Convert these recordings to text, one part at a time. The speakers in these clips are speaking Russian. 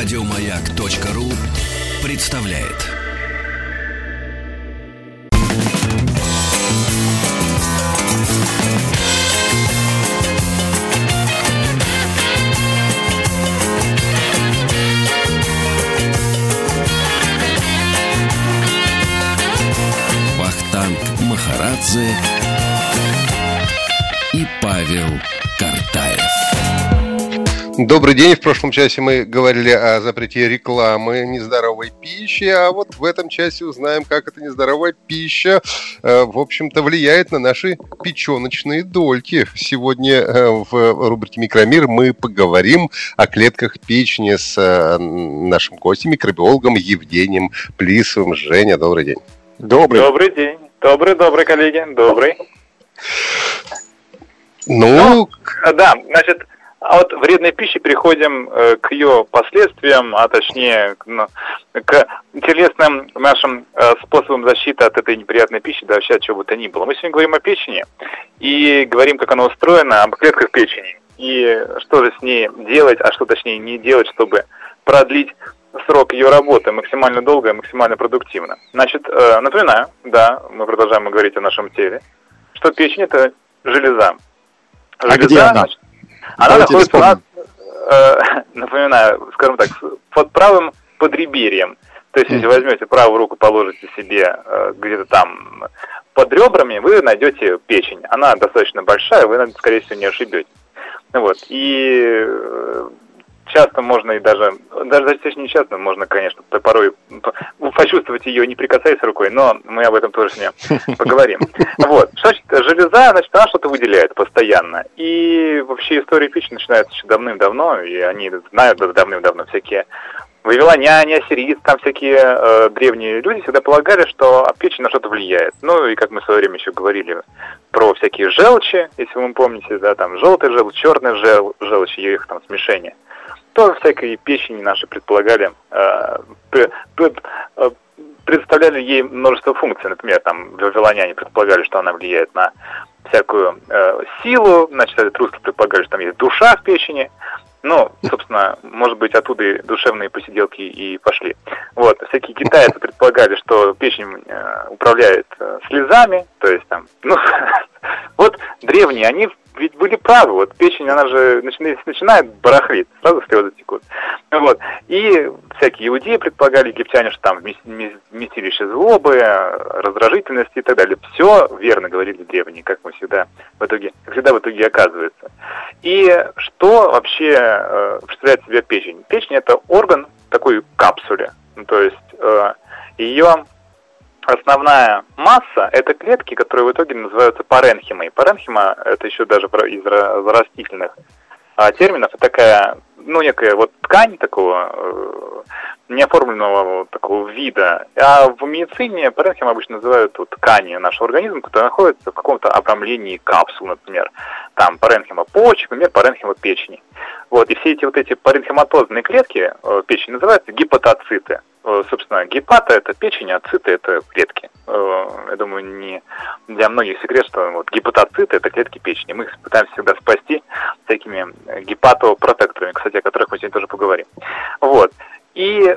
Радиомаяк.ру представляет. Вахтанг Махарадзе и Павел. Добрый день. В прошлом часе мы говорили о запрете рекламы нездоровой пищи, а вот в этом часе узнаем, как эта нездоровая пища, э, в общем-то, влияет на наши печеночные дольки. Сегодня э, в рубрике «Микромир» мы поговорим о клетках печени с э, нашим гостем, микробиологом Евгением Плисовым. Женя, добрый день. Добрый. Добрый день. Добрый, добрый, коллеги. Добрый. Ну, ну да, значит, а от вредной пищи переходим э, к ее последствиям, а точнее к, ну, интересным нашим э, способам защиты от этой неприятной пищи, да вообще от чего бы то ни было. Мы сегодня говорим о печени и говорим, как она устроена, об клетках печени. И что же с ней делать, а что точнее не делать, чтобы продлить срок ее работы максимально долго и максимально продуктивно. Значит, э, напоминаю, да, мы продолжаем говорить о нашем теле, что печень это железа. железа а где она? Значит, она находится у нас, э, напоминаю, скажем так, под правым подреберьем. То есть, если возьмете правую руку, положите себе э, где-то там под ребрами, вы найдете печень. Она достаточно большая, вы, скорее всего, не ошибетесь. Вот. И э, часто можно и даже, даже достаточно не часто, можно, конечно, порой почувствовать ее, не прикасаясь рукой, но мы об этом тоже с ней поговорим. Вот. Значит железа? Значит, она что-то выделяет постоянно. И вообще история печени начинается еще давным-давно, и они знают давным-давно всякие вавилоняне, ассирийцы, там всякие э, древние люди всегда полагали, что печень на что-то влияет. Ну и как мы в свое время еще говорили про всякие желчи, если вы помните, да, там желтый желчь, черный жел, желчь, их там смешение тоже всякой печени наши предполагали, э, э, представляли ей множество функций. Например, там вавилоняне предполагали, что она влияет на всякую э, силу, значит, русские предполагали, что там есть душа в печени. Ну, собственно, может быть, оттуда и душевные посиделки и пошли. Вот, всякие китайцы предполагали, что печень э, управляет э, слезами, то есть там, ну, вот древние, они ведь были правы, вот печень, она же начинает, начинает барахлить, сразу слезы текут. Вот. И всякие иудеи предполагали, египтяне, что там вместилище злобы, раздражительности и так далее. Все верно говорили древние, как мы всегда в итоге, как всегда в итоге оказывается. И что вообще э, представляет себя печень? Печень это орган такой капсуле, ну, то есть э, ее основная масса – это клетки, которые в итоге называются паренхимой. Паренхима – это еще даже из растительных а, терминов. Это такая, ну, некая вот ткань такого э, неоформленного такого вида. А в медицине паренхима обычно называют вот, тканью нашего организма, которая находится в каком-то обрамлении капсул, например. Там паренхима почек, например, паренхима печени. Вот, и все эти вот эти паренхематозные клетки э, печени называются гепатоциты. Э, собственно, гепата – это печень, а циты – это клетки. Э, я думаю, не для многих секрет, что вот гепатоциты – это клетки печени. Мы их пытаемся всегда спасти всякими гепатопротекторами, кстати, о которых мы сегодня тоже поговорим. Вот. И,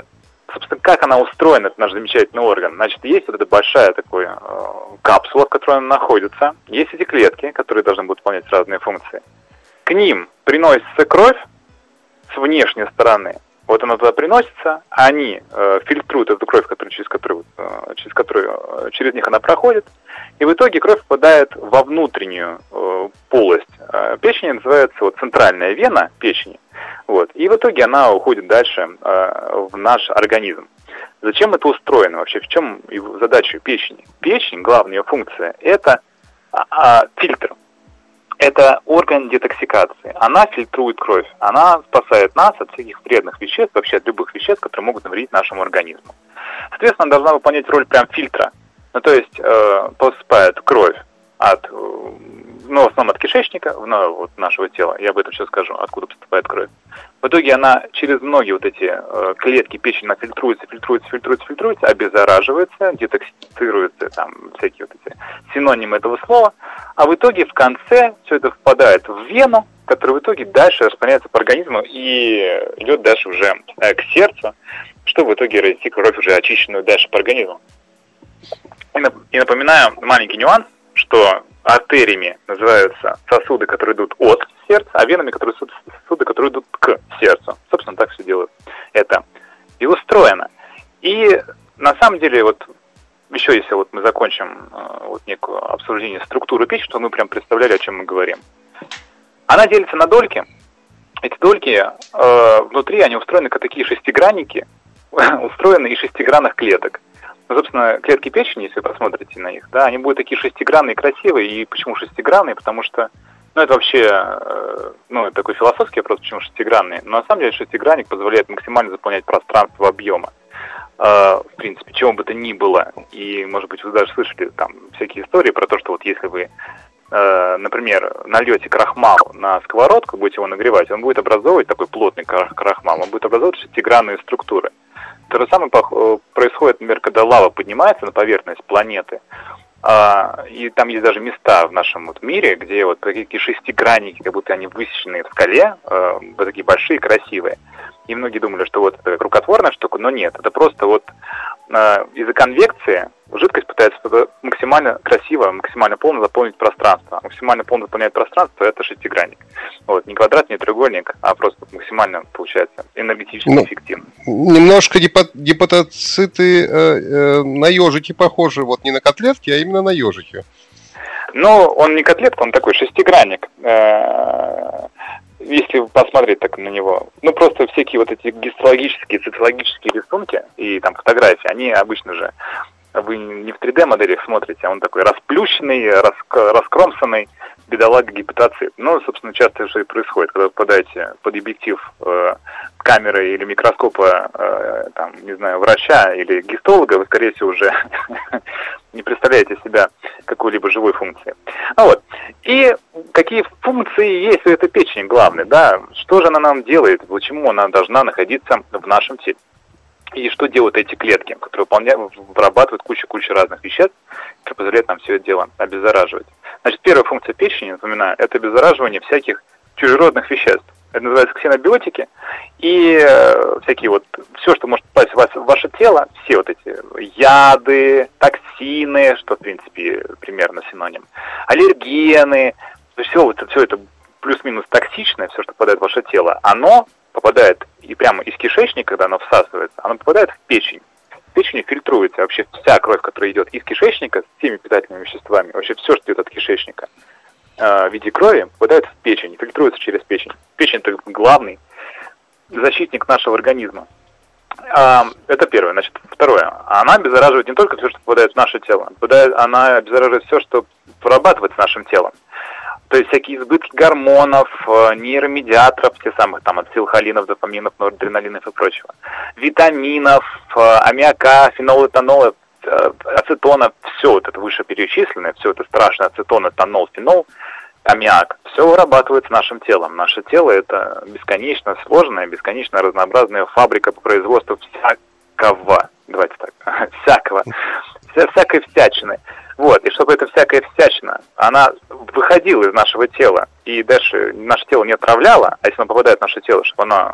собственно, как она устроена, это наш замечательный орган. Значит, есть вот эта большая такая э, капсула, в которой она находится. Есть эти клетки, которые должны будут выполнять разные функции. К ним приносится кровь с внешней стороны – вот она туда приносится, они э, фильтруют эту кровь, которую, через, которую, э, через которую э, через них она проходит, и в итоге кровь попадает во внутреннюю э, полость э, печени, называется вот центральная вена печени, вот, и в итоге она уходит дальше э, в наш организм. Зачем это устроено вообще? В чем задача печени? Печень, главная ее функция, это а, а, фильтр это орган детоксикации. Она фильтрует кровь, она спасает нас от всяких вредных веществ, вообще от любых веществ, которые могут навредить нашему организму. Соответственно, она должна выполнять роль прям фильтра. Ну, то есть э, поступает кровь от, э, ну, в основном от кишечника, ну, вот нашего тела, я об этом сейчас скажу, откуда поступает кровь. В итоге она через многие вот эти э, клетки печени она фильтруется, фильтруется, фильтруется, фильтруется, обеззараживается, детоксицируется, там всякие вот эти синонимы этого слова, а в итоге в конце все это впадает в вену, который в итоге дальше распространяется по организму и идет дальше уже э, к сердцу, что в итоге разнести кровь уже очищенную дальше по организму. И напоминаю маленький нюанс, что артериями называются сосуды, которые идут от сердца, а венами, которые сосуды, которые идут к сердцу. Собственно, так все делают. Это и устроено. И на самом деле, вот еще если вот мы закончим э, вот некое обсуждение структуры печени, то мы прям представляли, о чем мы говорим. Она делится на дольки. Эти дольки э, внутри, они устроены как такие шестигранники, устроены из шестигранных клеток. Ну, собственно, клетки печени, если вы посмотрите на них, да, они будут такие шестигранные, красивые. И почему шестигранные? Потому что, ну, это вообще, э, ну, это такой философский вопрос, почему шестигранные. Но на самом деле шестигранник позволяет максимально заполнять пространство объема. Э, в принципе, чего бы то ни было. И, может быть, вы даже слышали там всякие истории про то, что вот если вы э, например, нальете крахмал на сковородку, будете его нагревать, он будет образовывать такой плотный крахмал, он будет образовывать шестигранные структуры. То же самое э, происходит, например, когда лава поднимается на поверхность планеты, а, и там есть даже места в нашем вот мире, где вот такие шестигранники, как будто они высечены в скале, э, вот такие большие, красивые. И многие думали, что вот это рукотворная штука, но нет, это просто вот из-за конвекции жидкость пытается максимально красиво, максимально полно заполнить пространство. Максимально полно заполняет пространство – это шестигранник. Вот, не квадрат, не треугольник, а просто максимально, получается, энергетически ну, эффективно. Немножко гепатоциты э, э, на ежики похожи, вот не на котлетки, а именно на ежики. Ну, он не котлетка, он такой шестигранник. Э, если посмотреть так на него, ну просто всякие вот эти гистологические, социологические рисунки и там фотографии, они обычно же вы не в 3D-моделях смотрите, а он такой расплющенный, раск раскромсанный, бедолага гепатоцит. Ну, собственно, часто что и происходит, когда вы попадаете под объектив э, камеры или микроскопа, э, там, не знаю, врача или гистолога, вы, скорее всего, уже не представляете себя какой-либо живой функции. А вот. И какие функции есть у этой печени главные, да? Что же она нам делает? Почему она должна находиться в нашем теле? И что делают эти клетки, которые выполняют, вырабатывают кучу-кучу разных веществ, которые позволяют нам все это дело обеззараживать. Значит, первая функция печени, напоминаю, это обеззараживание всяких чужеродных веществ. Это называется ксенобиотики. И э, всякие вот, все, что может попасть в, вас, в ваше тело, все вот эти яды, токсины, что, в принципе, примерно синоним, аллергены, все, вот, все это плюс-минус токсичное, все, что попадает в ваше тело, оно попадает и прямо из кишечника, когда оно всасывается, оно попадает в печень. В печени фильтруется вообще вся кровь, которая идет из кишечника с всеми питательными веществами, вообще все, что идет от кишечника э, в виде крови, попадает в печень, фильтруется через печень. Печень это главный защитник нашего организма. А, это первое. Значит, второе. Она обеззараживает не только все, что попадает в наше тело, она обеззараживает все, что вырабатывается нашим телом. То есть всякие избытки гормонов, э, нейромедиаторов, те самых там ацилхолинов, дофаминов, норадреналинов и прочего, витаминов, э, аммиака, фенола, этанола, э, ацетона, все вот это вышеперечисленное, все это страшное, ацетон, этанол, фенол, аммиак, все вырабатывается нашим телом. Наше тело это бесконечно сложная, бесконечно разнообразная фабрика по производству всякого, давайте так, всякого, вся, всякой всячины. Вот, и чтобы эта всякая всячина, она выходила из нашего тела, и дальше наше тело не отравляло, а если оно попадает в наше тело, чтобы оно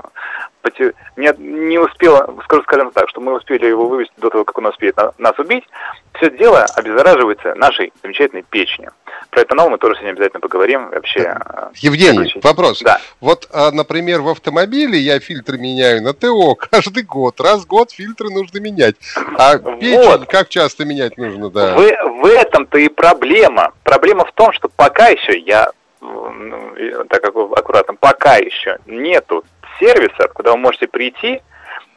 не, не успело, скажу, скажем так, что мы успели его вывести до того, как он успеет нас убить, все дело обеззараживается нашей замечательной печенью. Про этанол мы тоже сегодня обязательно поговорим. Вообще, э, Евгений, вопрос. Да. Вот, а, например, в автомобиле я фильтры меняю на ТО каждый год. Раз в год фильтры нужно менять. А печень вот. как часто менять нужно? Да. В, в этом-то и проблема. Проблема в том, что пока еще я ну, так аккуратно, пока еще нету сервиса, куда вы можете прийти,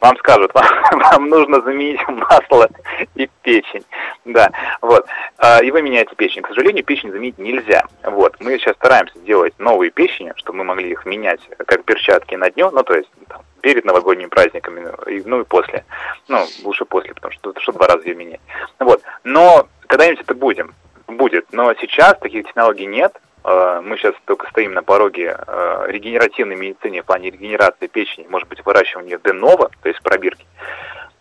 вам скажут, вам, вам нужно заменить масло и печень. Да, вот. А, и вы меняете печень. К сожалению, печень заменить нельзя. Вот. Мы сейчас стараемся делать новые печени, чтобы мы могли их менять как перчатки на дню, ну, то есть там, перед новогодними праздниками, ну и после. Ну, лучше после, потому что, что два раза ее менять. Вот. Но когда-нибудь это будем, будет. Но сейчас таких технологий нет, мы сейчас только стоим на пороге э, регенеративной медицины в плане регенерации печени, может быть, выращивания денова, то есть пробирки.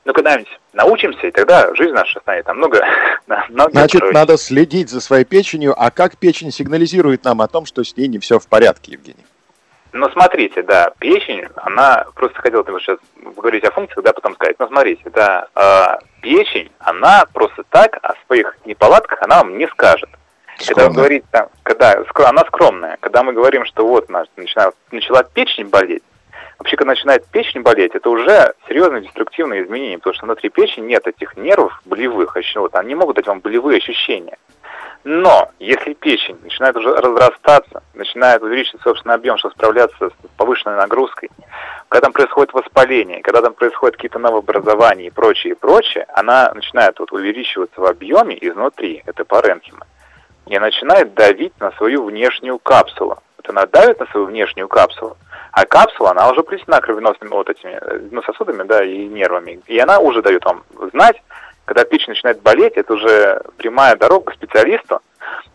Но когда-нибудь научимся, и тогда жизнь наша станет намного, намного Значит, проще. надо следить за своей печенью. А как печень сигнализирует нам о том, что с ней не все в порядке, Евгений? Но смотрите, да, печень, она, просто хотел сейчас поговорить о функциях, да, потом сказать, но смотрите, да, э, печень, она просто так о своих неполадках она вам не скажет. Скромно. Когда вы говорите, там, когда, она скромная, когда мы говорим, что вот начала, начала печень болеть, вообще, когда начинает печень болеть, это уже серьезные деструктивные изменения, потому что внутри печени нет этих нервов болевых, еще вот, они могут дать вам болевые ощущения. Но если печень начинает уже разрастаться, начинает увеличивать собственный объем, чтобы справляться с повышенной нагрузкой, когда там происходит воспаление, когда там происходят какие-то новообразования и прочее, и прочее, она начинает вот увеличиваться в объеме изнутри, это паренхима, и начинает давить на свою внешнюю капсулу. Вот она давит на свою внешнюю капсулу, а капсула, она уже плетена кровеносными вот этими э, ну, сосудами, да, и нервами. И она уже дает вам знать, когда печень начинает болеть, это уже прямая дорога к специалисту,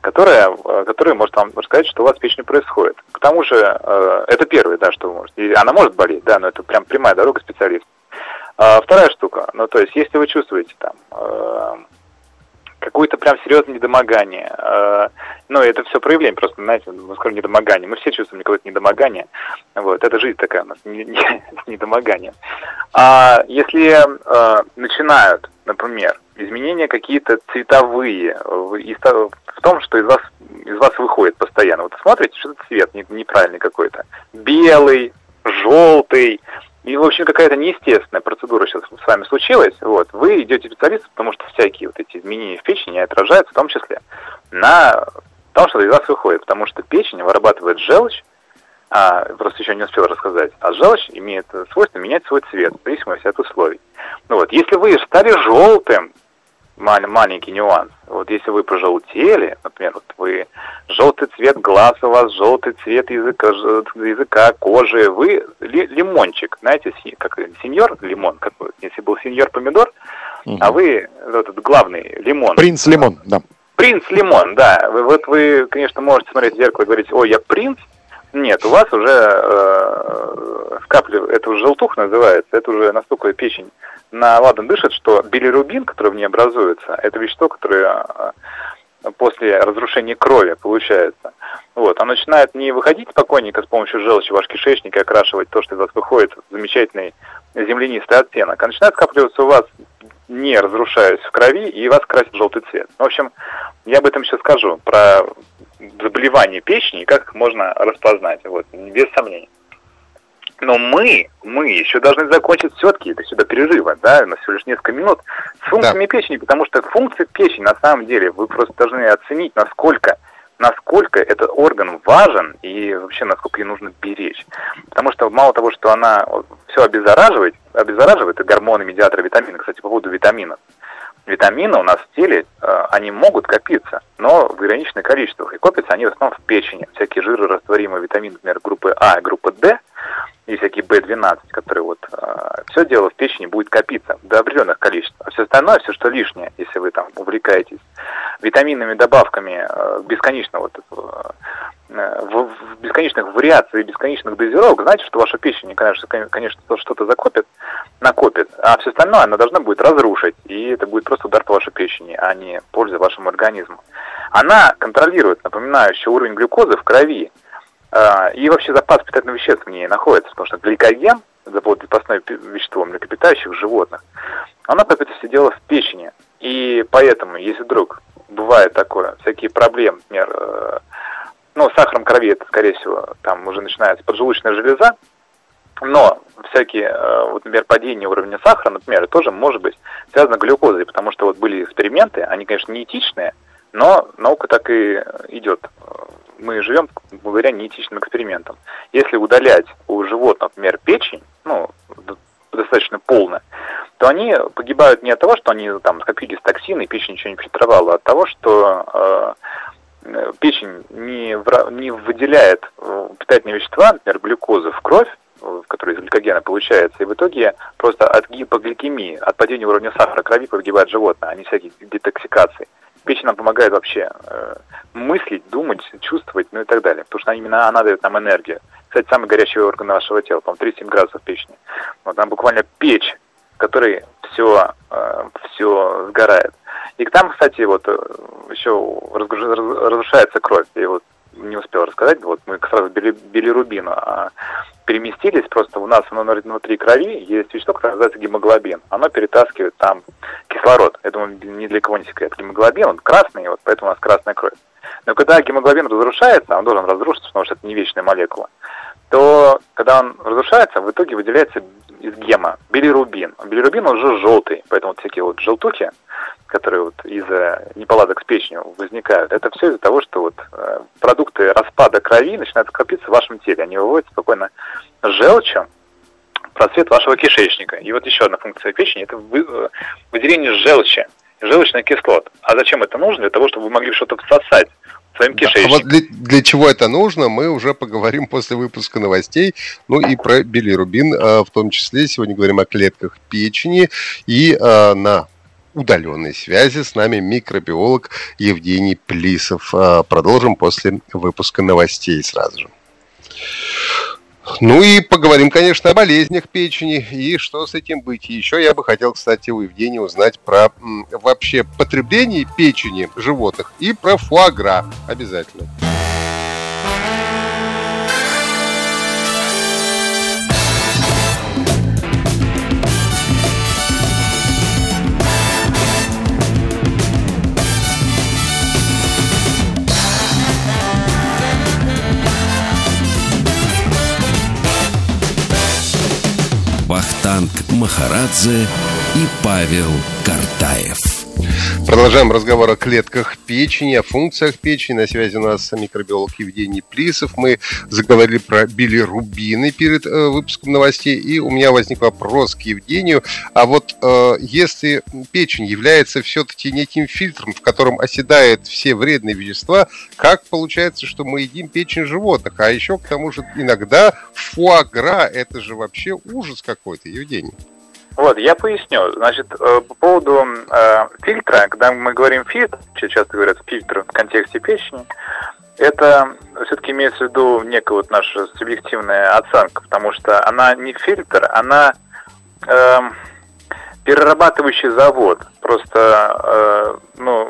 которая, э, который может вам сказать, что у вас с печенью происходит. К тому же, э, это первое, да, что вы можете. И она может болеть, да, но это прям прямая дорога к специалисту. А вторая штука, ну, то есть, если вы чувствуете там какое-то прям серьезное недомогание. Э, ну, это все проявление, просто, знаете, мы скажем недомогание. Мы все чувствуем какое-то недомогание. Вот, это жизнь такая у нас, не, не, недомогание. А если э, начинают, например, изменения какие-то цветовые, в, том, что из вас, из вас выходит постоянно. Вот смотрите, что это цвет неправильный какой-то. Белый, желтый, и, в общем, какая-то неестественная процедура сейчас с вами случилась, вот, вы идете специалисту, потому что всякие вот эти изменения в печени отражаются в том числе на том, что из вас выходит, потому что печень вырабатывает желчь, а, просто еще не успел рассказать, а желчь имеет свойство менять свой цвет в зависимости от условий. Ну вот, если вы стали желтым, маленький нюанс. Вот если вы пожелтели, например, вот вы желтый цвет глаз у вас, желтый цвет языка, языка кожи, вы ли, лимончик, знаете, как сеньор лимон, как, если был сеньор помидор, угу. а вы этот главный лимон. Принц лимон, да. Принц лимон, да. Вы, вот вы, конечно, можете смотреть в зеркало и говорить, ой, я принц. Нет, у вас уже э, скапливается, это уже желтух называется, это уже настолько печень на ладан дышит, что билирубин, который в ней образуется, это вещество, которое а, после разрушения крови получается. Вот, оно начинает не выходить спокойненько с помощью желчи ваш кишечник и окрашивать то, что из вас выходит замечательный землянистый оттенок, а начинает скапливаться у вас, не разрушаясь в крови, и вас красит желтый цвет. В общем, я об этом еще скажу, про заболевание печени и как их можно распознать, вот, без сомнений. Но мы, мы еще должны закончить все-таки до сюда перерыва, да, на всего лишь несколько минут, с функциями да. печени, потому что функции печени, на самом деле, вы просто должны оценить, насколько насколько этот орган важен и вообще насколько ее нужно беречь. Потому что мало того, что она все обеззараживает, обеззараживает и гормоны, медиаторы, витамины, кстати, по поводу витаминов. Витамины у нас в теле, э, они могут копиться, но в ограниченных количествах. И копятся они в основном в печени. Всякие жиры, растворимые витамины, например, группы А и группы D – и всякие B12, которые вот э, все дело в печени будет копиться до определенных количеств. А все остальное, все, что лишнее, если вы там увлекаетесь витаминными добавками э, бесконечно вот э, в, в бесконечных вариациях, бесконечных дозировок, знаете, что ваша печень, конечно, конечно что-то закопит, накопит, а все остальное она должна будет разрушить, и это будет просто удар по вашей печени, а не польза вашему организму. Она контролирует, напоминаю, еще уровень глюкозы в крови, а, и вообще запас питательных веществ в ней находится, потому что гликоген, запасное вещество млекопитающих животных, оно, по сути, сидело в печени. И поэтому, если вдруг бывает такое, всякие проблемы, например, э, ну, сахаром крови это, скорее всего, там уже начинается поджелудочная железа, но всякие, э, вот, например, падение уровня сахара, например, тоже может быть связано с глюкозой, потому что вот были эксперименты, они, конечно, не этичные, но наука так и идет мы живем благодаря неэтичным экспериментам. Если удалять у животных, например, печень, ну, достаточно полно, то они погибают не от того, что они там скопились токсины, и печень ничего не фильтровала, а от того, что э, печень не, в, не выделяет э, питательные вещества, например, глюкозу в кровь, в которой из гликогена получается, и в итоге просто от гипогликемии, от падения уровня сахара крови погибает животное, а не всякие детоксикации. Печень нам помогает вообще э, мыслить, думать, чувствовать, ну и так далее. Потому что именно она дает нам энергию. Кстати, самый горячий орган нашего тела, по-моему, 37 градусов печени. Вот там буквально печь, в которой все, э, все сгорает. И там, кстати, вот э, еще разрушается кровь. И вот не успел рассказать, вот мы сразу били, билирубину а переместились, просто у нас внутри крови есть вещество, которое называется гемоглобин. Оно перетаскивает там кислород. Я думаю, ни для кого не секрет. Гемоглобин, он красный, вот поэтому у нас красная кровь. Но когда гемоглобин разрушается, он должен разрушиться, потому что это не вечная молекула, то когда он разрушается, в итоге выделяется из гема билирубин. Билирубин уже желтый, поэтому вот всякие вот желтухи, которые вот из-за неполадок с печенью возникают, это все из-за того, что вот э, продукты распада крови начинают скопиться в вашем теле. Они выводят спокойно желчью просвет вашего кишечника. И вот еще одна функция печени – это э, выделение желчи, желчных кислот. А зачем это нужно? Для того, чтобы вы могли что-то всосать своим кишечником. Да, а вот для, для чего это нужно, мы уже поговорим после выпуска новостей. Ну и про билирубин э, в том числе. Сегодня говорим о клетках печени. И на удаленной связи с нами микробиолог Евгений Плисов. А, продолжим после выпуска новостей сразу же. Ну и поговорим, конечно, о болезнях печени и что с этим быть. еще я бы хотел, кстати, у Евгения узнать про вообще потребление печени животных и про фуагра обязательно. Вахтанг Махарадзе и Павел Картаев. Продолжаем разговор о клетках печени, о функциях печени. На связи у нас микробиолог Евгений Плисов. Мы заговорили про билирубины перед э, выпуском новостей. И у меня возник вопрос к Евгению. А вот э, если печень является все-таки неким фильтром, в котором оседают все вредные вещества, как получается, что мы едим печень животных? А еще к тому же иногда фуагра, это же вообще ужас какой-то, Евгений. Вот, я поясню. Значит, э, по поводу э, фильтра, когда мы говорим фильтр, часто говорят фильтр в контексте печени, это все-таки имеется в виду некая вот наша субъективная оценка, потому что она не фильтр, она э, перерабатывающий завод. Просто, э, ну,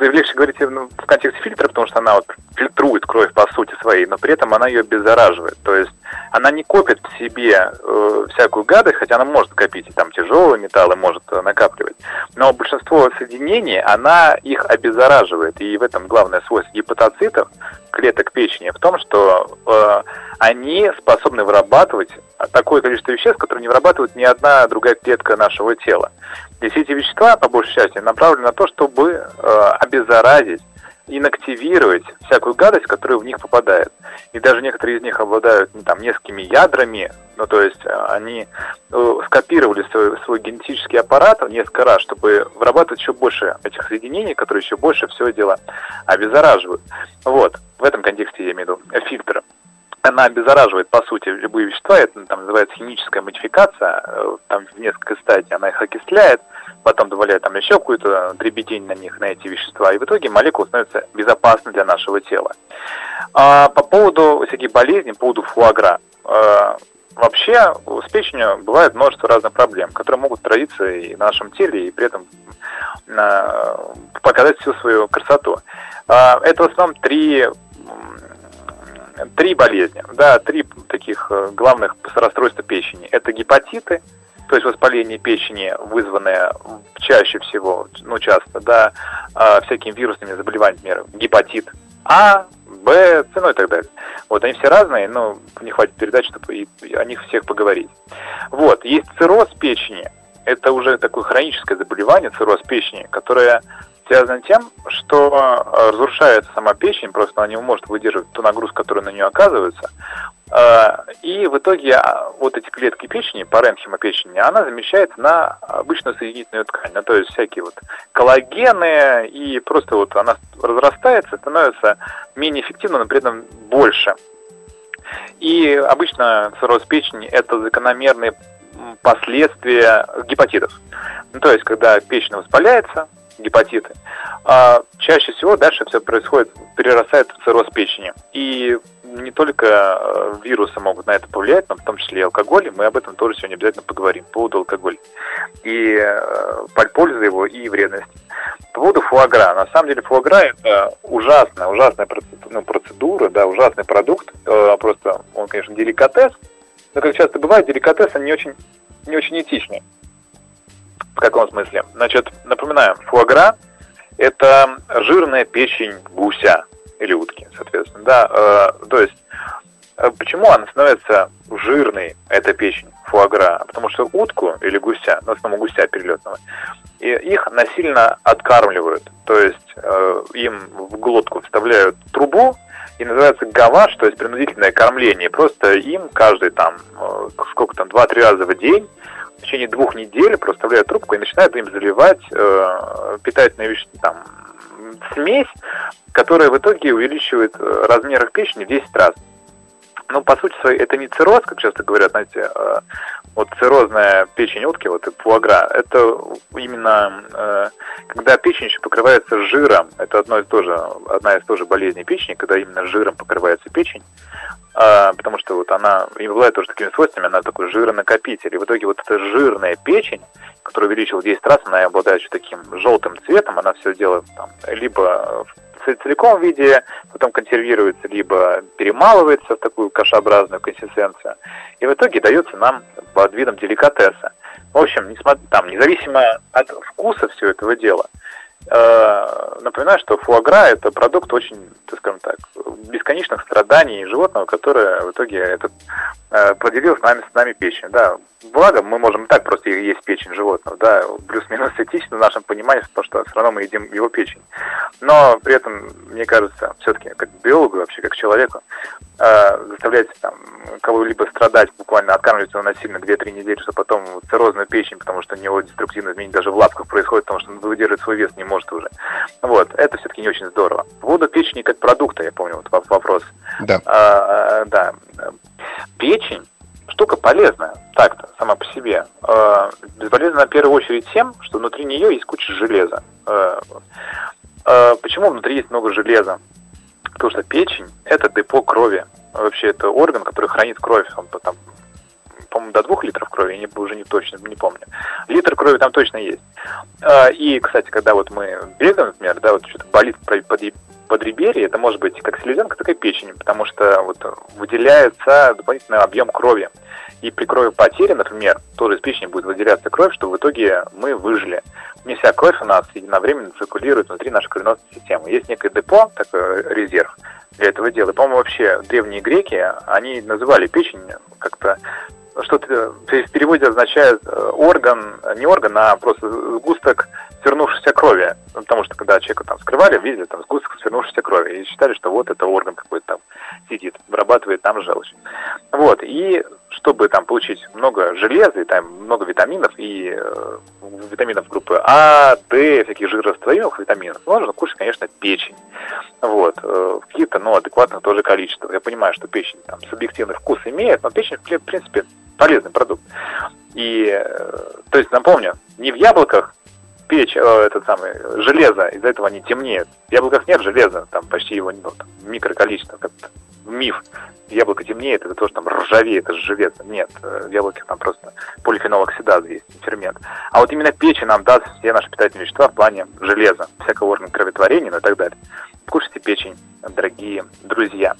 легче говорить ну, в контексте фильтра, потому что она вот фильтрует кровь по сути своей, но при этом она ее обеззараживает. То есть она не копит в себе э, всякую гадость, хотя она может копить, и там тяжелые металлы может э, накапливать. Но большинство соединений, она их обеззараживает. И в этом главное свойство гепатоцитов, клеток печени, в том, что э, они способны вырабатывать такое количество веществ, которые не вырабатывает ни одна другая клетка нашего тела. И все эти вещества, по большей части, направлены на то, чтобы э, обеззаразить, инактивировать всякую гадость, которая в них попадает. И даже некоторые из них обладают ну, там, несколькими ядрами, ну то есть э, они э, скопировали свой, свой генетический аппарат несколько раз, чтобы вырабатывать еще больше этих соединений, которые еще больше все дело обеззараживают. Вот, в этом контексте я имею в виду фильтр. Она обеззараживает, по сути, любые вещества, это там называется химическая модификация, э, там в несколько стадий она их окисляет, потом добавляет там еще какую-то дребедень на них, на эти вещества, и в итоге молекула становится безопасной для нашего тела. А по поводу всяких болезней, по поводу фуагра, э, вообще с печенью бывает множество разных проблем, которые могут родиться и в нашем теле, и при этом э, показать всю свою красоту. А, это в основном три три болезни, да, три таких э, главных расстройства печени. Это гепатиты, то есть воспаление печени, вызванное чаще всего, ну часто, да, а, всякими вирусными заболеваниями, гепатит А, Б, С, ну и так далее. Вот они все разные, но не хватит передач, чтобы о них всех поговорить. Вот, есть цирроз печени, это уже такое хроническое заболевание, цирроз печени, которое связано тем, что э, разрушается сама печень, просто она не может выдерживать ту нагрузку, которая на нее оказывается. Э, и в итоге а, вот эти клетки печени, паренхима печени, она замещается на обычную соединительную ткань. Ну, то есть всякие вот коллагены, и просто вот она разрастается, становится менее эффективной, но при этом больше. И обычно цирроз печени – это закономерные последствия гепатитов. Ну, то есть, когда печень воспаляется, гепатиты, А чаще всего дальше все происходит, перерастает в цирроз печени. И не только э, вирусы могут на это повлиять, но в том числе и алкоголь. Мы об этом тоже сегодня обязательно поговорим по поводу алкоголя. И э, пользы его, и вредности. По поводу фуагра. На самом деле фуагра это ужасная, ужасная процедура, ну, процедура да, ужасный продукт. Э, просто он, конечно, деликатес. Но, как часто бывает, деликатес, они не очень, не очень этичный. В каком смысле? Значит, напоминаю, фуагра – это жирная печень гуся или утки, соответственно. Да, э, то есть, э, почему она становится жирной, эта печень фуагра? Потому что утку или гуся, ну, в основном гуся перелетного, и их насильно откармливают. То есть, э, им в глотку вставляют трубу, и называется гаваш, то есть принудительное кормление. Просто им каждый там, э, сколько там, два-три раза в день в течение двух недель проставляют трубку и начинают им заливать э, питательные вещества, там, смесь, которая в итоге увеличивает э, размер их печени в 10 раз. Ну, по сути своей, это не цирроз, как часто говорят, знаете, э, вот циррозная печень утки, вот и пуагра, это именно э, когда печень еще покрывается жиром, это одно из тоже, одна из тоже болезней печени, когда именно жиром покрывается печень, потому что вот она и обладает тоже такими свойствами, она такой жиронакопитель, и в итоге вот эта жирная печень, которая увеличилась 10 раз, она обладает еще таким желтым цветом, она все делает там, либо в целиком виде, потом консервируется, либо перемалывается в такую кашеобразную консистенцию, и в итоге дается нам под видом деликатеса. В общем, несмотря, там, независимо от вкуса всего этого дела, напоминаю, что фуагра – это продукт очень, так скажем так, бесконечных страданий животного, которое в итоге этот, э, поделил с нами, с нами печень. Да, благо мы можем так просто есть печень животного, да, плюс-минус этично в нашем понимании, потому что все равно мы едим его печень. Но при этом, мне кажется, все-таки как биологу вообще, как человеку, э, заставлять там кого-либо страдать, буквально откармливать его насильно 2-3 недели, чтобы потом циррозную печень, потому что у него деструктивное изменение даже в лапках происходит, потому что он выдерживать свой вес не может уже. Вот, это все-таки не очень здорово. По поводу печени как продукта, я помню, вот вопрос. Да. А, да. Печень штука полезная, так-то, сама по себе. Э, бесполезна на первую очередь тем, что внутри нее есть куча железа. Э, э, почему внутри есть много железа? Потому что печень – это депо крови. Вообще это орган, который хранит кровь. Он там, по-моему, до двух литров крови, я не, уже не точно не помню. Литр крови там точно есть. И, кстати, когда вот мы бегаем, например, да, вот что-то болит под, подреберье, это может быть как селезенка, так и печень, потому что вот выделяется дополнительный объем крови. И при крови например, тоже из печени будет выделяться кровь, что в итоге мы выжили. Не вся кровь у нас единовременно циркулирует внутри нашей кровеносной системы. Есть некое депо, такой резерв для этого дела. По-моему, вообще древние греки, они называли печень как-то что-то, в переводе означает э, орган, не орган, а просто сгусток свернувшейся крови. Ну, потому что когда человека там скрывали, видели там сгусток свернувшейся крови. И считали, что вот это орган какой-то там сидит, вырабатывает там желчь. Вот. И чтобы там получить много железа и там много витаминов и э, витаминов группы А, Д, всяких жирорастворимых витаминов, нужно кушать, конечно, печень. Вот. Э, какие-то, ну, адекватных тоже количество. Я понимаю, что печень там субъективный вкус имеет, но печень, в принципе, полезный продукт. И, э, то есть, напомню, не в яблоках печь, э, этот самый, железо, из-за этого они темнеют. В яблоках нет железа, там почти его ну, там, микроколичество, как миф. Яблоко темнеет, это тоже там ржавеет, это железо. Нет, э, в яблоке там просто полифенол оксидаз есть, фермент. А вот именно печень нам даст все наши питательные вещества в плане железа, всякого органа кроветворения ну и так далее. Кушайте печень, дорогие друзья.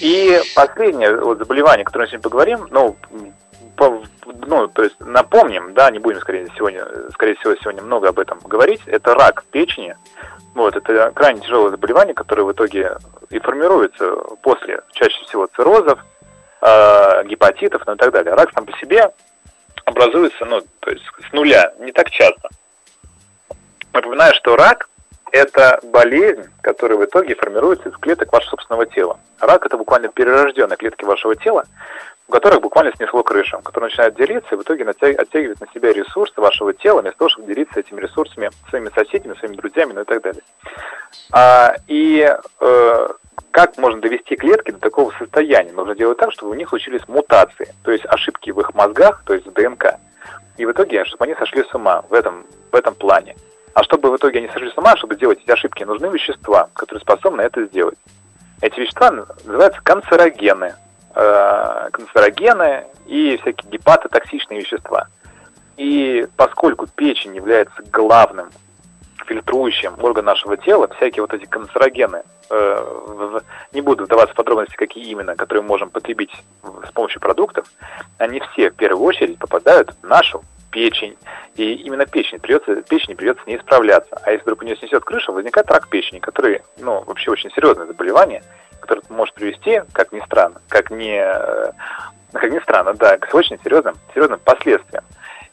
И последнее вот, заболевание, о котором мы сегодня поговорим, ну, ну, то есть напомним, да, не будем, скорее, сегодня, скорее всего, сегодня много об этом говорить, это рак печени. Вот, это крайне тяжелое заболевание, которое в итоге и формируется после, чаще всего, циррозов, э, гепатитов, ну и так далее. Рак сам по себе образуется, ну, то есть с нуля, не так часто. Напоминаю, что рак – это болезнь, которая в итоге формируется из клеток вашего собственного тела. Рак – это буквально перерожденные клетки вашего тела, у которых буквально снесло крышу, которые начинают делиться и в итоге оттягивают на себя ресурсы вашего тела, вместо того, чтобы делиться этими ресурсами своими соседями, своими друзьями, ну и так далее. А, и э, как можно довести клетки до такого состояния? Нужно делать так, чтобы у них случились мутации, то есть ошибки в их мозгах, то есть в ДНК. И в итоге, чтобы они сошли с ума в этом, в этом плане. А чтобы в итоге они сошли с ума, чтобы делать эти ошибки, нужны вещества, которые способны это сделать. Эти вещества называются канцерогены. Э, канцерогены и всякие гепатотоксичные вещества. И поскольку печень является главным фильтрующим орган нашего тела, всякие вот эти канцерогены, э, не буду вдаваться в подробности, какие именно, которые мы можем потребить с помощью продуктов, они все в первую очередь попадают в нашу печень. И именно печень придется, печени придется не справляться. А если вдруг у нее снесет крышу, возникает рак печени, который, ну, вообще очень серьезное заболевание, которое может привести, как ни странно, как ни, э, как ни странно, да, к очень серьезным, серьезным последствиям.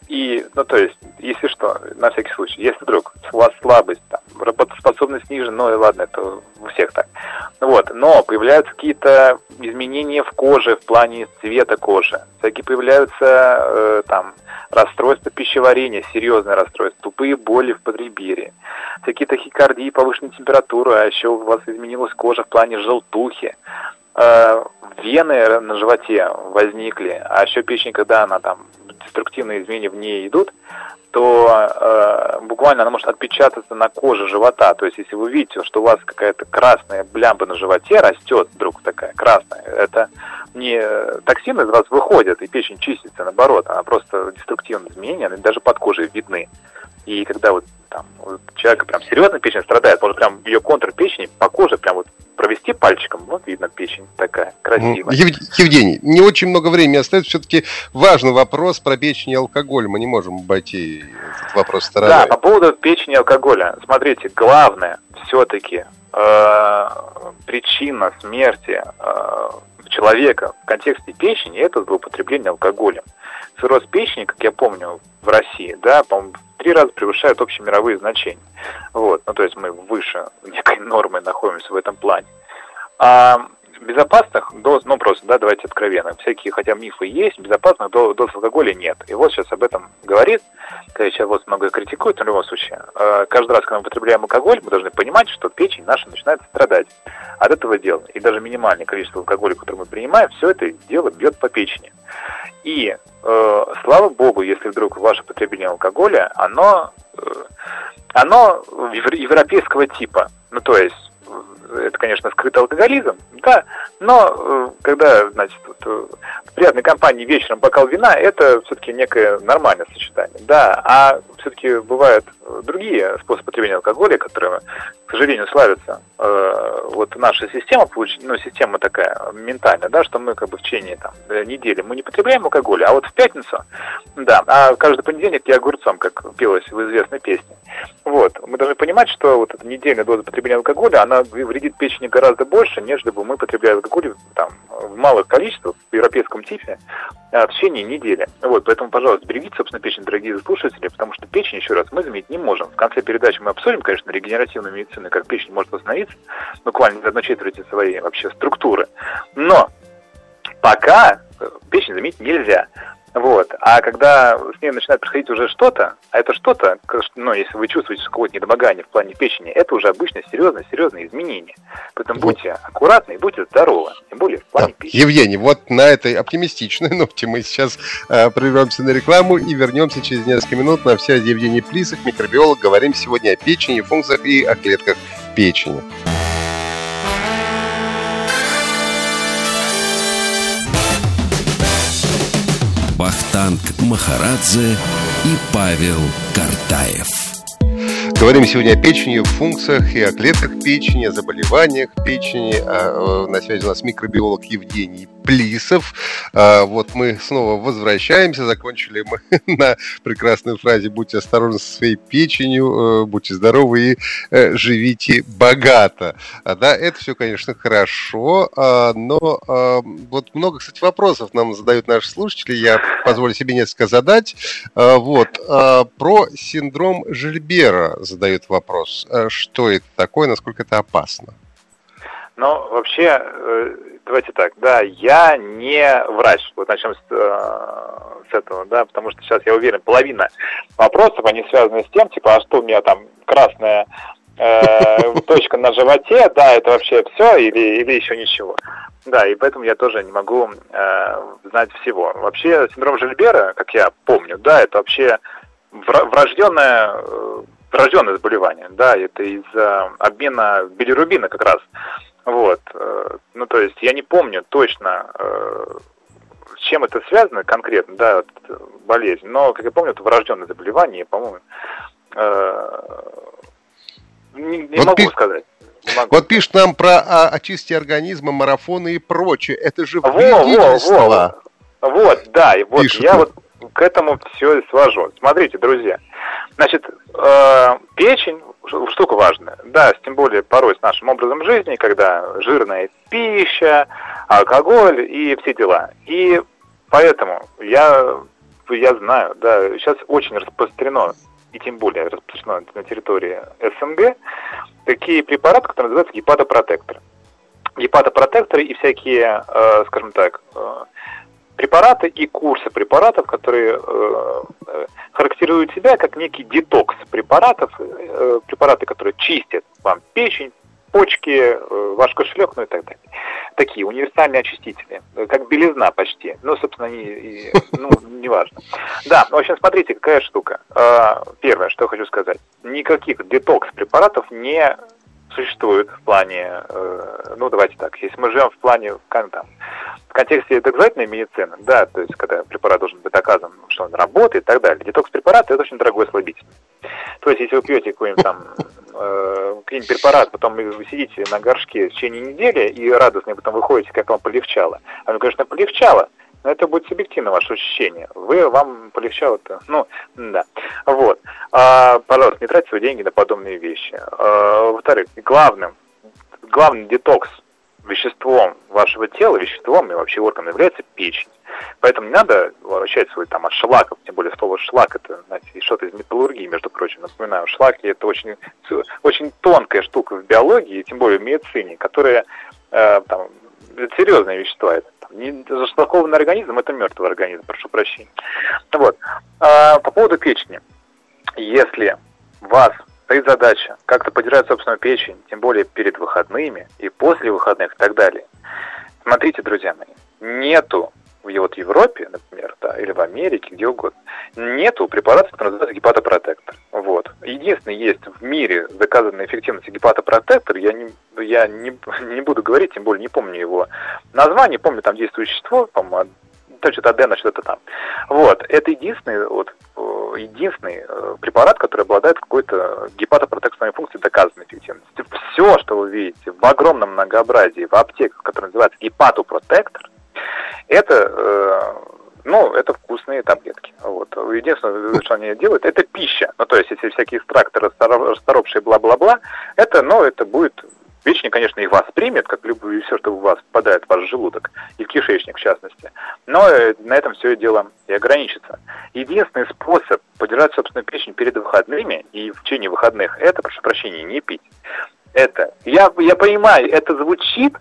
И, ну, то есть, если что, на всякий случай, если вдруг у вас слабость, там, работоспособность ниже, ну и ладно, это у всех так. Вот, но появляются какие-то изменения в коже, в плане цвета кожи. Всякие появляются, э, там, расстройства пищеварения, серьезные расстройства, тупые боли в подреберье, всякие тахикардии, повышенная температура, а еще у вас изменилась кожа в плане желтухи, вены на животе возникли, а еще печень, когда она там деструктивные изменения в ней идут, то э, буквально она может отпечататься на коже живота. То есть, если вы видите, что у вас какая-то красная блямба на животе растет вдруг такая красная, это не токсины из вас выходят, и печень чистится, наоборот, она просто деструктивные изменения, они даже под кожей видны. И когда вот там вот человек прям серьезно печень страдает, может прям ее контур печени по коже прям вот провести пальчиком, вот видно печень такая красивая. Евгений, не очень много времени остается, все-таки важный вопрос про печень и алкоголь, мы не можем обойти этот вопрос стороной. Да, по поводу печени и алкоголя, смотрите, главное все-таки э, причина смерти э, человека в контексте печени это злоупотребление алкоголем. Цирроз печени, как я помню, в России, да, по-моему, три раза превышает общемировые значения. Вот, ну то есть мы выше некой нормы находимся в этом плане. А безопасных доз, ну просто, да, давайте откровенно, всякие, хотя мифы есть, безопасных доз, алкоголя нет. И вот сейчас об этом говорит, сейчас вот много критикует, но в любом случае, э, каждый раз, когда мы употребляем алкоголь, мы должны понимать, что печень наша начинает страдать от этого дела. И даже минимальное количество алкоголя, которое мы принимаем, все это дело бьет по печени. И э, слава богу, если вдруг ваше потребление алкоголя, оно, э, оно европейского типа. Ну, то есть, это, конечно, скрытый алкоголизм, да, но э, когда, значит, вот, э, в приятной компании вечером бокал вина, это все-таки некое нормальное сочетание, да, а все-таки бывают другие способы потребления алкоголя, которые, к сожалению, славятся. Э, вот наша система, ну, система такая ментальная, да, что мы как бы в течение там, недели мы не потребляем алкоголь, а вот в пятницу, да, а каждый понедельник я огурцом, как пелось в известной песне. Вот, мы должны понимать, что вот эта недельная доза потребления алкоголя, она вредит печени гораздо больше, нежели бы мы потребляли алкоголь там, в малых количествах, в европейском типе, а, в течение недели. Вот, поэтому, пожалуйста, берегите, собственно, печень, дорогие слушатели, потому что печень, еще раз, мы заметить не можем. В конце передачи мы обсудим, конечно, регенеративную медицину, как печень может восстановиться, буквально за одной четверти своей вообще структуры. Но пока э, печень заметить нельзя. Вот. А когда с ней начинает происходить уже что-то, а это что-то, ну, если вы чувствуете какое-то недомогание в плане печени, это уже обычно серьезные, серьезные изменения. Поэтому вот. будьте аккуратны и будьте здоровы, тем более в плане да. печени. Евгений, вот на этой оптимистичной ноте мы сейчас э, прервемся на рекламу и вернемся через несколько минут на связь Евгений Плисов, микробиолог. Говорим сегодня о печени, функциях и о клетках печени. Вахтанг Махарадзе и Павел Картаев. Говорим сегодня о печени, функциях и о клетках печени, о заболеваниях печени. А, на связи у нас микробиолог Евгений Плисов. А, вот мы снова возвращаемся. Закончили мы на прекрасной фразе «Будьте осторожны со своей печенью, э, будьте здоровы и э, живите богато». А, да, это все, конечно, хорошо, но вот много, кстати, вопросов нам задают наши слушатели. Я позволю себе несколько задать. Вот, про синдром Жильбера задают вопрос, э, что это такое, насколько это опасно? Ну, вообще, э, давайте так, да, я не врач, вот начнем с, э, с этого, да, потому что сейчас, я уверен, половина вопросов, они связаны с тем, типа, а что у меня там красная э, точка на животе, да, это вообще все или, или еще ничего. Да, и поэтому я тоже не могу э, знать всего. Вообще, синдром Жильбера, как я помню, да, это вообще врожденная врожденное заболевание, да, это из-за обмена билирубина как раз. Вот, ну то есть я не помню точно, с чем это связано конкретно, да, болезнь, но, как я помню, это врожденное заболевание, по-моему, не, не вот могу пи... сказать. могу. Вот пишет нам про а, очистки организма, марафоны и прочее. Это же вредительство. Во, во, во. Вот, да, и вот пишет я вот к этому все свожу. Смотрите, друзья, значит, э, печень штука важная, да, тем более порой с нашим образом жизни, когда жирная пища, алкоголь и все дела. И поэтому я, я знаю, да, сейчас очень распространено и тем более распространено на территории СНГ, такие препараты, которые называются гепатопротекторы. Гепатопротекторы и всякие, э, скажем так, э, препараты и курсы препаратов, которые э, характеризуют себя как некий детокс препаратов, э, препараты, которые чистят вам печень, почки, э, ваш кошелек, ну и так далее. Такие универсальные очистители, как белизна почти. Ну, собственно, они, ну, неважно. Да, в общем, смотрите, какая штука. Э, первое, что хочу сказать. Никаких детокс-препаратов не существует в плане, ну, давайте так, если мы живем в плане, как там, в контексте доказательной медицины, да, то есть, когда препарат должен быть доказан, что он работает и так далее. Детокс-препарат – это очень дорогой слабитель. То есть, если вы пьете какой-нибудь там э, какой-нибудь препарат, потом вы сидите на горшке в течение недели и радостно потом выходите, как вам полегчало. А мне, конечно, полегчало, но это будет субъективно ваше ощущение. Вы, вам полегчало-то, ну, да. Вот. А, пожалуйста, не тратьте свои деньги на подобные вещи. А, во-вторых, главным, главный детокс веществом вашего тела, веществом и вообще органом является печень. Поэтому не надо возвращать свой там от шлаков, тем более слово шлак это знаете, что-то из металлургии, между прочим. Напоминаю, шлаки это очень, очень тонкая штука в биологии, тем более в медицине, которая э, там, это серьезное вещество. Это, не, зашлакованный организм это мертвый организм, прошу прощения. Вот. А, по поводу печени. Если вас стоит задача как-то поддержать собственную печень, тем более перед выходными и после выходных и так далее. Смотрите, друзья мои, нету в вот Европе, например, да, или в Америке, где угодно, нету препаратов, которые называются гепатопротектор. Вот. Единственный есть в мире доказанная эффективность гепатопротектор, я не, я не, не буду говорить, тем более не помню его название, помню там действующее вещество, по-моему, то что-то адена, что-то там. Вот, это единственный, вот, э, единственный э, препарат, который обладает какой-то гепатопротекторной функцией доказанной эффективности. Все, что вы видите в огромном многообразии в аптеках, который называется гепатопротектор, это, э, ну, это вкусные таблетки. Вот. Единственное, что они делают, это пища. Ну, то есть, если всякие экстракты расторопшие, бла-бла-бла, это, ну, это будет Печень, конечно, их воспримет, как любое все, что у вас попадает в ваш желудок, и в кишечник в частности. Но э, на этом все дело и ограничится. Единственный способ поддержать собственную печень перед выходными и в течение выходных, это, прошу прощения, не пить. Это, я, я понимаю, это звучит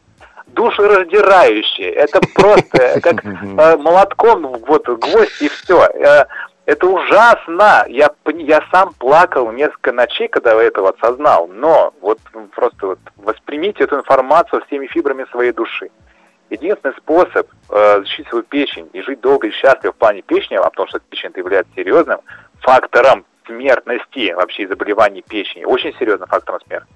душераздирающе. Это просто как э, молотком вот гвоздь и все. Э, это ужасно. Я, я сам плакал несколько ночей, когда этого осознал. Но вот просто вот воспримите эту информацию всеми фибрами своей души. Единственный способ э, защитить свою печень и жить долго и счастливо в плане печени, а потому что печень является серьезным фактором смертности, вообще заболеваний печени, очень серьезным фактором смерти,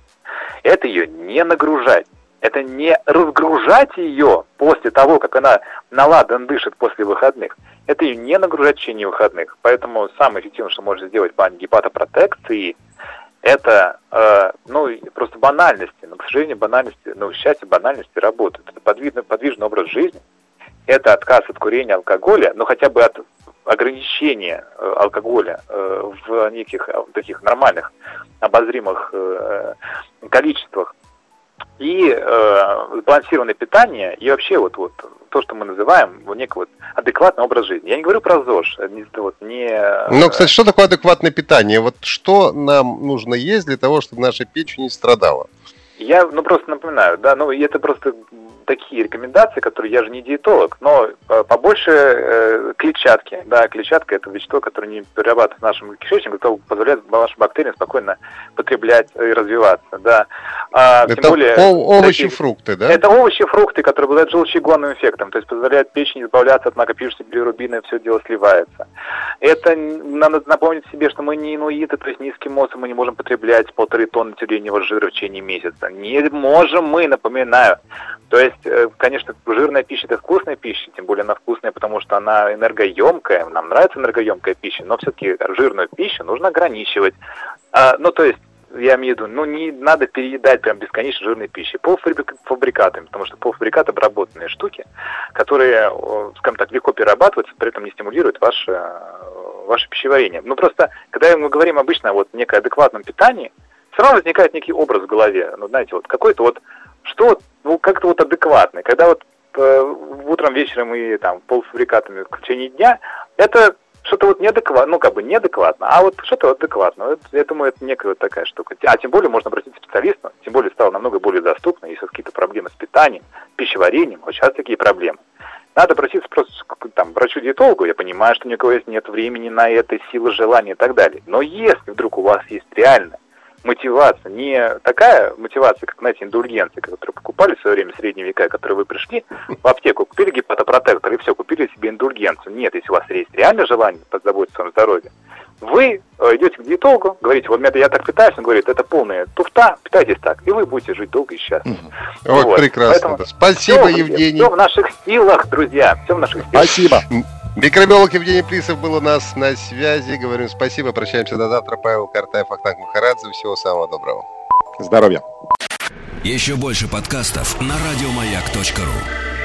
это ее не нагружать это не разгружать ее после того, как она наладан дышит после выходных. Это ее не нагружать в течение выходных. Поэтому самое эффективное, что можно сделать в плане гепатопротекции, это, э, ну, просто банальности. Но, к сожалению, банальности, ну, счастье банальности работает. Это подвижный, подвижный образ жизни. Это отказ от курения алкоголя, ну, хотя бы от ограничения э, алкоголя э, в неких э, таких нормальных, обозримых э, количествах и э, сбалансированное питание, и вообще вот, вот то, что мы называем вот, некий вот адекватный образ жизни. Я не говорю про ЗОЖ, не, вот, не... Ну, кстати, что такое адекватное питание? Вот что нам нужно есть для того, чтобы наша печень не страдала? Я, ну, просто напоминаю, да, ну, это просто такие рекомендации, которые я же не диетолог, но э, побольше э, клетчатки. Да, клетчатка это вещество, которое не перерабатывает в нашем кишечнике, то позволяет вашим бактериям спокойно потреблять и развиваться. Да. А, это тем более, овощи, такие, фрукты, да? Это овощи, фрукты, которые обладают желчегонным эффектом, то есть позволяют печени избавляться от накопившейся билирубина, и все дело сливается. Это надо напомнить себе, что мы не инуиты, то есть низкий мозг, мы не можем потреблять полторы тонны тюленевого жира в течение месяца. Не можем мы, напоминаю. То есть, э, конечно, жирная пища это вкусная пища, тем более она вкусная, потому что она энергоемкая, нам нравится энергоемкая пища, но все-таки жирную пищу нужно ограничивать. А, ну, то есть, я имею в виду, ну не надо переедать прям бесконечно жирной пищи полуфабрикатами, потому что полуфабрикаты обработанные штуки, которые, скажем так, легко перерабатываются, при этом не стимулируют ваше, ваше пищеварение. Ну просто, когда мы говорим обычно о вот некой адекватном питании, равно возникает некий образ в голове. Ну, знаете, вот какой-то вот, что ну, как-то вот адекватный. Когда вот э, утром, вечером и там полуфабрикатами в течение дня, это что-то вот неадекватно, ну, как бы неадекватно, а вот что-то адекватно. Вот, я думаю, это некая вот такая штука. А тем более можно обратиться к специалисту, тем более стало намного более доступно, если какие-то проблемы с питанием, пищеварением, вот сейчас такие проблемы. Надо обратиться просто к там, врачу-диетологу, я понимаю, что у никого нет времени на это, силы, желания и так далее. Но если вдруг у вас есть реально мотивация, не такая мотивация, как, знаете, индульгенции, которые покупали в свое время в средние века, которые вы пришли в аптеку, купили гепатопротектор и все, купили себе индульгенцию. Нет, если у вас есть реальное желание позаботиться о своем здоровье, вы э, идете к диетологу, говорите, вот я так питаюсь, он говорит, это полная туфта, питайтесь так, и вы будете жить долго и счастливо. Вот, вот. прекрасно. Поэтому Спасибо, все, Евгений. Все в наших силах, друзья, все в наших силах. Спасибо. Микробиолог Евгений Плисов был у нас на связи. Говорим спасибо. Прощаемся до завтра. Павел Картаев, Ахтанг Махарадзе. Всего самого доброго. Здоровья. Еще больше подкастов на радиомаяк.ру